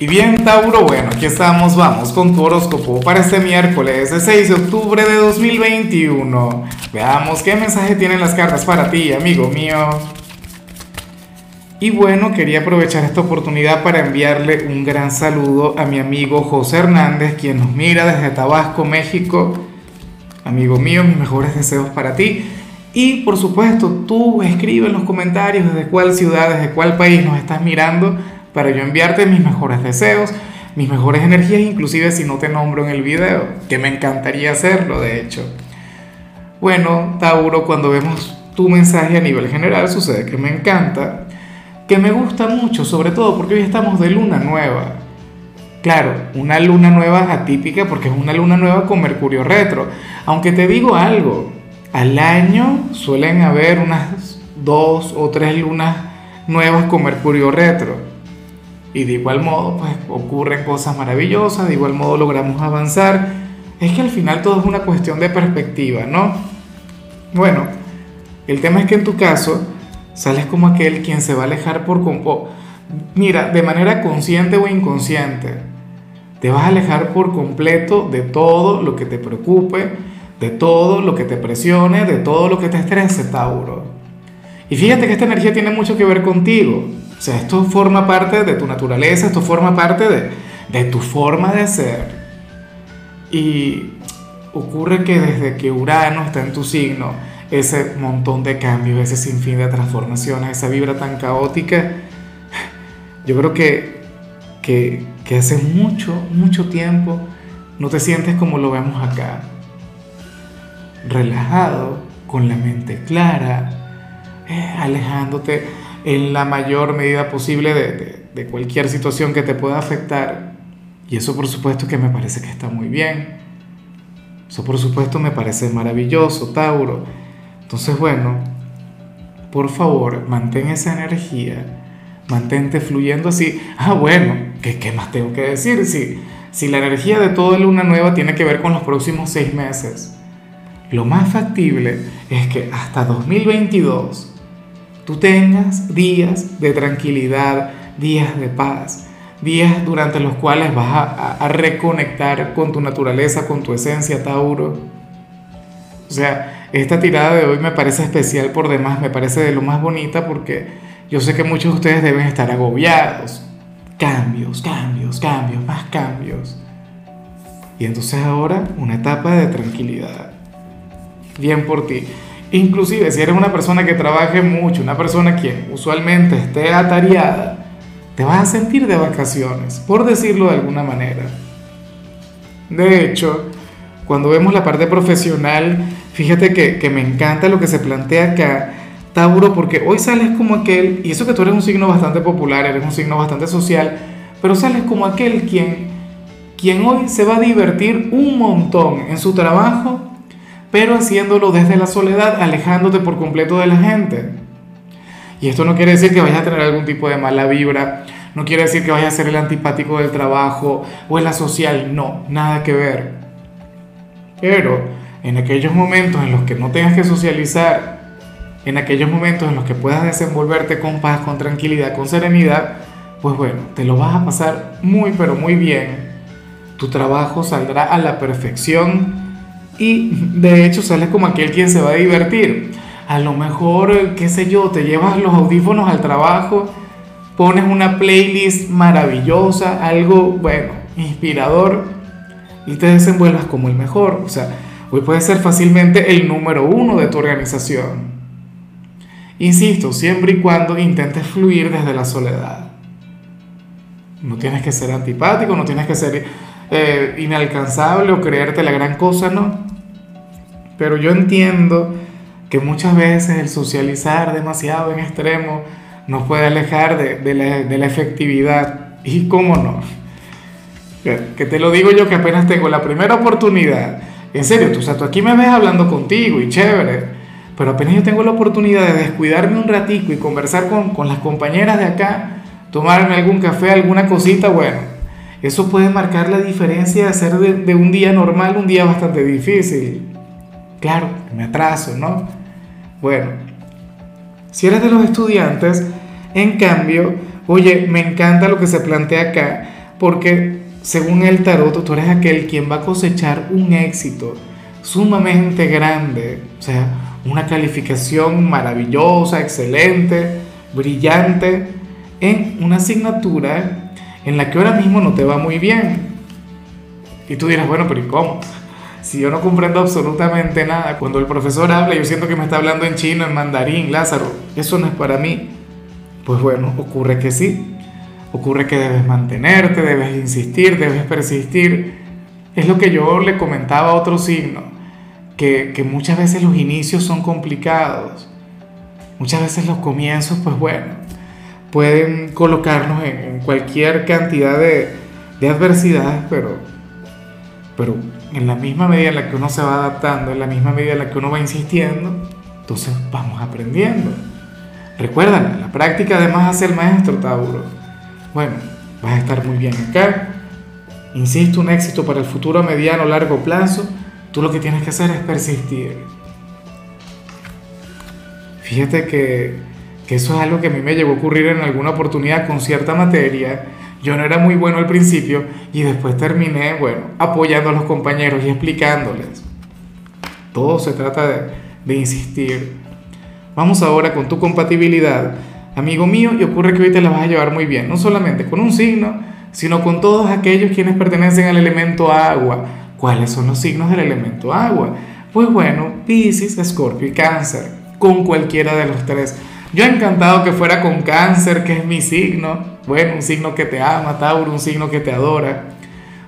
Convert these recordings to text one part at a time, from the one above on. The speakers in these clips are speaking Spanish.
Y bien, Tauro, bueno, aquí estamos, vamos con tu horóscopo para este miércoles, el 6 de octubre de 2021. Veamos qué mensaje tienen las cartas para ti, amigo mío. Y bueno, quería aprovechar esta oportunidad para enviarle un gran saludo a mi amigo José Hernández, quien nos mira desde Tabasco, México. Amigo mío, mis mejores deseos para ti. Y por supuesto, tú escribe en los comentarios desde cuál ciudad, desde cuál país nos estás mirando para yo enviarte mis mejores deseos, mis mejores energías, inclusive si no te nombro en el video, que me encantaría hacerlo, de hecho. Bueno, Tauro, cuando vemos tu mensaje a nivel general, sucede que me encanta, que me gusta mucho, sobre todo porque hoy estamos de luna nueva. Claro, una luna nueva atípica porque es una luna nueva con Mercurio retro. Aunque te digo algo, al año suelen haber unas dos o tres lunas nuevas con Mercurio retro. Y de igual modo, pues ocurren cosas maravillosas, de igual modo logramos avanzar. Es que al final todo es una cuestión de perspectiva, ¿no? Bueno, el tema es que en tu caso sales como aquel quien se va a alejar por... Mira, de manera consciente o inconsciente, te vas a alejar por completo de todo lo que te preocupe, de todo lo que te presione, de todo lo que te estrese, Tauro. Y fíjate que esta energía tiene mucho que ver contigo. O sea, esto forma parte de tu naturaleza, esto forma parte de, de tu forma de ser. Y ocurre que desde que Urano está en tu signo, ese montón de cambios, ese sinfín de transformaciones, esa vibra tan caótica, yo creo que, que, que hace mucho, mucho tiempo no te sientes como lo vemos acá. Relajado, con la mente clara, eh, alejándote en la mayor medida posible de, cualquier situación que te pueda afectar. Y eso por supuesto que me parece que está muy bien. Eso por supuesto me parece maravilloso, Tauro. Entonces, bueno, por favor, mantén esa energía, mantente fluyendo así. Ah, bueno, ¿qué, qué más tengo que decir? Si, si la energía de toda luna nueva tiene que ver con los próximos seis meses, lo más factible es que hasta 2022 tú tengas días de tranquilidad, días de paz, días durante los cuales vas a, reconectar con tu naturaleza, con tu esencia, Tauro. O sea, esta tirada de hoy me parece especial por demás, me parece de lo más bonita porque yo sé que muchos de ustedes deben estar agobiados. Cambios, cambios, cambios, más cambios. Y entonces ahora una etapa de tranquilidad. Bien por ti. Inclusive si eres una persona que trabaje mucho, una persona que usualmente esté atareada, te vas a sentir de vacaciones, por decirlo de alguna manera. De hecho, cuando vemos la parte profesional, fíjate que, que me encanta lo que se plantea acá, Tauro, porque hoy sales como aquel, y eso que tú eres un signo bastante popular, eres un signo bastante social, pero sales como aquel quien, quien hoy se va a divertir un montón en su trabajo pero haciéndolo desde la soledad, alejándote por completo de la gente. Y esto no quiere decir que vayas a tener algún tipo de mala vibra, no quiere decir que vayas a ser el antipático del trabajo o en la social, no, nada que ver. Pero en aquellos momentos en los que no tengas que socializar, en aquellos momentos en los que puedas desenvolverte con paz, con tranquilidad, con serenidad, pues bueno, te lo vas a pasar muy pero muy bien. Tu trabajo saldrá a la perfección y de hecho sales como aquel quien se va a divertir. A lo mejor, qué sé yo, te llevas los audífonos al trabajo, pones una playlist maravillosa, algo, bueno, inspirador, y te desenvuelvas como el mejor. O sea, hoy puedes ser fácilmente el número uno de tu organización. Insisto, siempre y cuando intentes fluir desde la soledad. No tienes que ser antipático, no tienes que ser eh, inalcanzable o creerte la gran cosa, no. Pero yo entiendo que muchas veces el socializar demasiado en extremo nos puede alejar de, la, efectividad. ¿Y cómo no? Que te lo digo yo que apenas tengo la primera oportunidad. En serio, tú, o sea, tú aquí me ves hablando contigo y chévere. Pero apenas yo tengo la oportunidad de descuidarme un ratico y conversar con, las compañeras de acá, tomarme algún café, alguna cosita, bueno, eso puede marcar la diferencia de hacer de un día normal un día bastante difícil. Claro, me atraso, ¿no? Bueno, si eres de los estudiantes, en cambio, oye, me encanta lo que se plantea acá, porque según el tarot, tú eres aquel quien va a cosechar un éxito sumamente grande, o sea, una calificación maravillosa, excelente, brillante, en una asignatura en la que ahora mismo no te va muy bien. Y tú dirás, bueno, pero ¿y cómo? Si yo no comprendo absolutamente nada, cuando el profesor habla, yo siento que me está hablando en chino, en mandarín, Lázaro, eso no es para mí. Pues bueno, ocurre que sí. Ocurre que debes mantenerte, debes insistir, debes persistir. Es lo que yo le comentaba a otro signo, que, que muchas veces los inicios son complicados. Muchas veces los comienzos, pues bueno, pueden colocarnos en, cualquier cantidad de, de adversidades, pero, pero en la misma medida en la que uno se va adaptando, en la misma medida en la que uno va insistiendo, entonces vamos aprendiendo. Recuerda, la práctica además hace el maestro, Tauro. Bueno, vas a estar muy bien acá. Insisto, un éxito para el futuro a mediano o largo plazo. Tú lo que tienes que hacer es persistir. Fíjate que que eso es algo que a mí me llegó a ocurrir en alguna oportunidad con cierta materia. Yo no era muy bueno al principio y después terminé, bueno, apoyando a los compañeros y explicándoles. Todo se trata de, insistir. Vamos ahora con tu compatibilidad, amigo mío, y ocurre que hoy te la vas a llevar muy bien, no solamente con un signo, sino con todos aquellos quienes pertenecen al elemento agua. ¿Cuáles son los signos del elemento agua? Pues bueno, Pisces, Escorpio y Cáncer, con cualquiera de los tres. Yo encantado que fuera con cáncer, que es mi signo. Bueno, un signo que te ama, Tauro, un signo que te adora.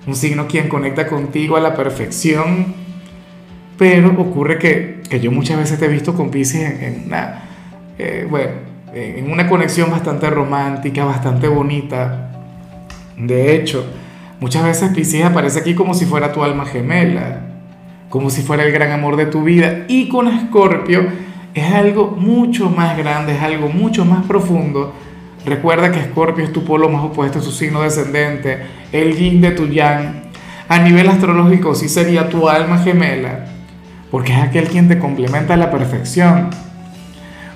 Un signo quien conecta contigo a la perfección. Pero ocurre que, que yo muchas veces te he visto con Pisces en, una, eh, bueno, en una conexión bastante romántica, bastante bonita. De hecho, muchas veces Pisces aparece aquí como si fuera tu alma gemela, como si fuera el gran amor de tu vida. Y con Escorpio es algo mucho más grande, es algo mucho más profundo. Recuerda que Escorpio es tu polo más opuesto, su signo descendente, el yin de tu yang. A nivel astrológico sí sería tu alma gemela, porque es aquel quien te complementa a la perfección.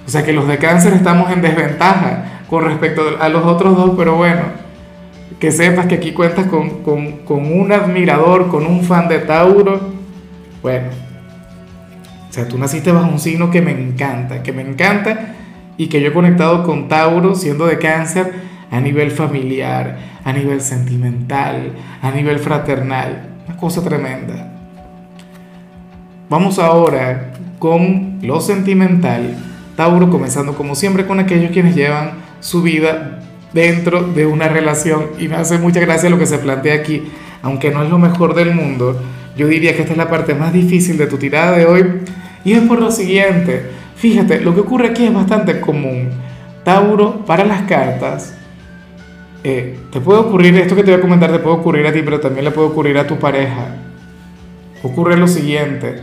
O sea que los de cáncer estamos en desventaja con respecto a los otros dos, pero bueno, que sepas que aquí cuentas con, con, con un admirador, con un fan de Tauro. Bueno, o sea, tú naciste bajo un signo que me encanta, que me encanta y que yo he conectado con Tauro siendo de cáncer a nivel familiar, a nivel sentimental, a nivel fraternal. Una cosa tremenda. Vamos ahora con lo sentimental. Tauro comenzando como siempre con aquellos quienes llevan su vida dentro de una relación. Y me hace mucha gracia lo que se plantea aquí. Aunque no es lo mejor del mundo, yo diría que esta es la parte más difícil de tu tirada de hoy y es por lo siguiente, fíjate, lo que ocurre aquí es bastante común. Tauro, para las cartas, eh, te puede ocurrir, esto que te voy a comentar te puede ocurrir a ti, pero también le puede ocurrir a tu pareja. Ocurre lo siguiente,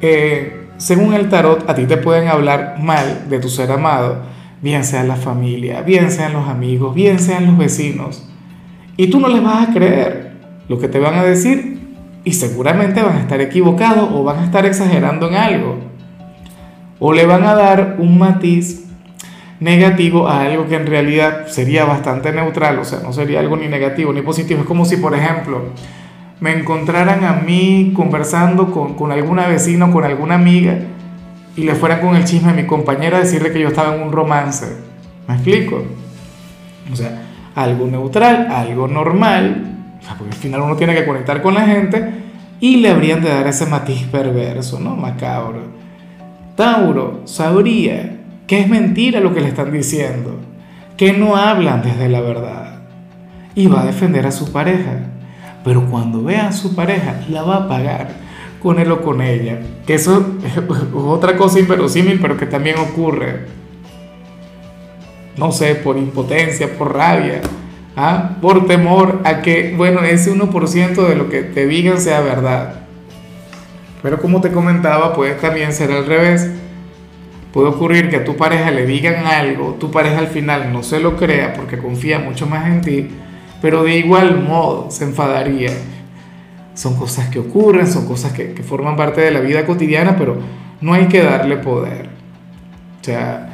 eh, según el tarot, a ti te pueden hablar mal de tu ser amado, bien sea la familia, bien sean los amigos, bien sean los vecinos, y tú no les vas a creer lo que te van a decir y seguramente van a estar equivocados o van a estar exagerando en algo. O le van a dar un matiz negativo a algo que en realidad sería bastante neutral, o sea, no sería algo ni negativo ni positivo. Es como si, por ejemplo, me encontraran a mí conversando con, con alguna vecina o con alguna amiga y le fueran con el chisme a mi compañera a decirle que yo estaba en un romance. ¿Me explico? O sea, algo neutral, algo normal, porque al final uno tiene que conectar con la gente y le habrían de dar ese matiz perverso, ¿no? Macabro. Tauro sabría que es mentira lo que le están diciendo, que no hablan desde la verdad y va a defender a su pareja. Pero cuando vea a su pareja, la va a pagar con él o con ella. Que eso es otra cosa inverosímil, pero que también ocurre. No sé, por impotencia, por rabia ¿ah? por temor a que, bueno, ese 1% de lo que te digan sea verdad. Pero como te comentaba, puede también ser al revés. Puede ocurrir que a tu pareja le digan algo, tu pareja al final no se lo crea porque confía mucho más en ti, pero de igual modo se enfadaría. Son cosas que ocurren, son cosas que, que forman parte de la vida cotidiana, pero no hay que darle poder. O sea,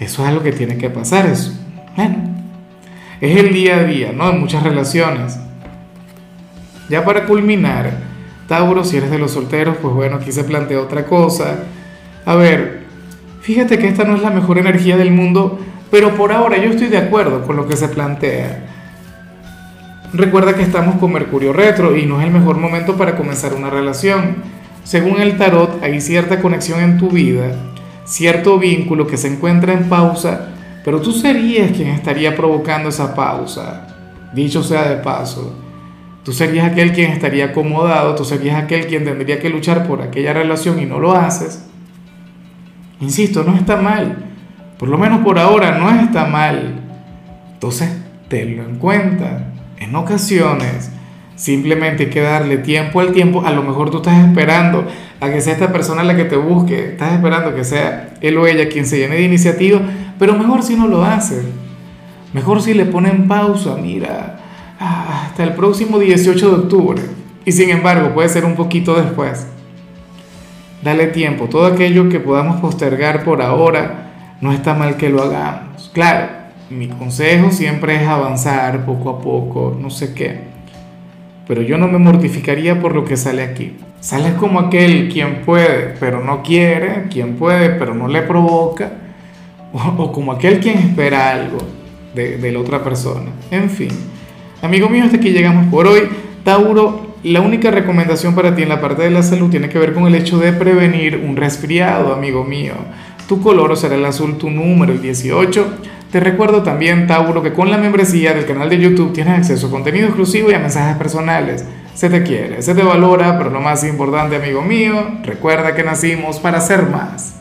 eso es algo que tiene que pasar. Eso, bueno, es el día a día, ¿no? En muchas relaciones. Ya para culminar, Tauro, si eres de los solteros, pues bueno, aquí se plantea otra cosa. A ver, fíjate que esta no es la mejor energía del mundo, pero por ahora yo estoy de acuerdo con lo que se plantea. Recuerda que estamos con Mercurio retro y no es el mejor momento para comenzar una relación. Según el tarot, hay cierta conexión en tu vida, cierto vínculo que se encuentra en pausa, pero tú serías quien estaría provocando esa pausa. Dicho sea de paso, tú serías aquel quien estaría acomodado, tú serías aquel quien tendría que luchar por aquella relación y no lo haces. Insisto, no está mal. Por lo menos por ahora no está mal. Entonces, tenlo en cuenta. En ocasiones, simplemente hay que darle tiempo al tiempo. A lo mejor tú estás esperando a que sea esta persona la que te busque. Estás esperando que sea él o ella quien se llene de iniciativa. Pero mejor si no lo hace. Mejor si le ponen pausa, mira, hasta el próximo 18 de octubre. Y sin embargo, puede ser un poquito después. Dale tiempo. Todo aquello que podamos postergar por ahora, no está mal que lo hagamos. Claro, mi consejo siempre es avanzar poco a poco, no sé qué. Pero yo no me mortificaría por lo que sale aquí. Sales como aquel quien puede, pero no quiere, quien puede, pero no le provoca, o, como aquel quien espera algo de, de la otra persona. En fin, amigo mío, hasta aquí llegamos por hoy. Tauro, la única recomendación para ti en la parte de la salud tiene que ver con el hecho de prevenir un resfriado, amigo mío. Tu color será el azul, tu número el 18. Te recuerdo también, Tauro, que con la membresía del canal de YouTube tienes acceso a contenido exclusivo y a mensajes personales. Se te quiere, se te valora, pero lo más importante, amigo mío, recuerda que nacimos para ser más.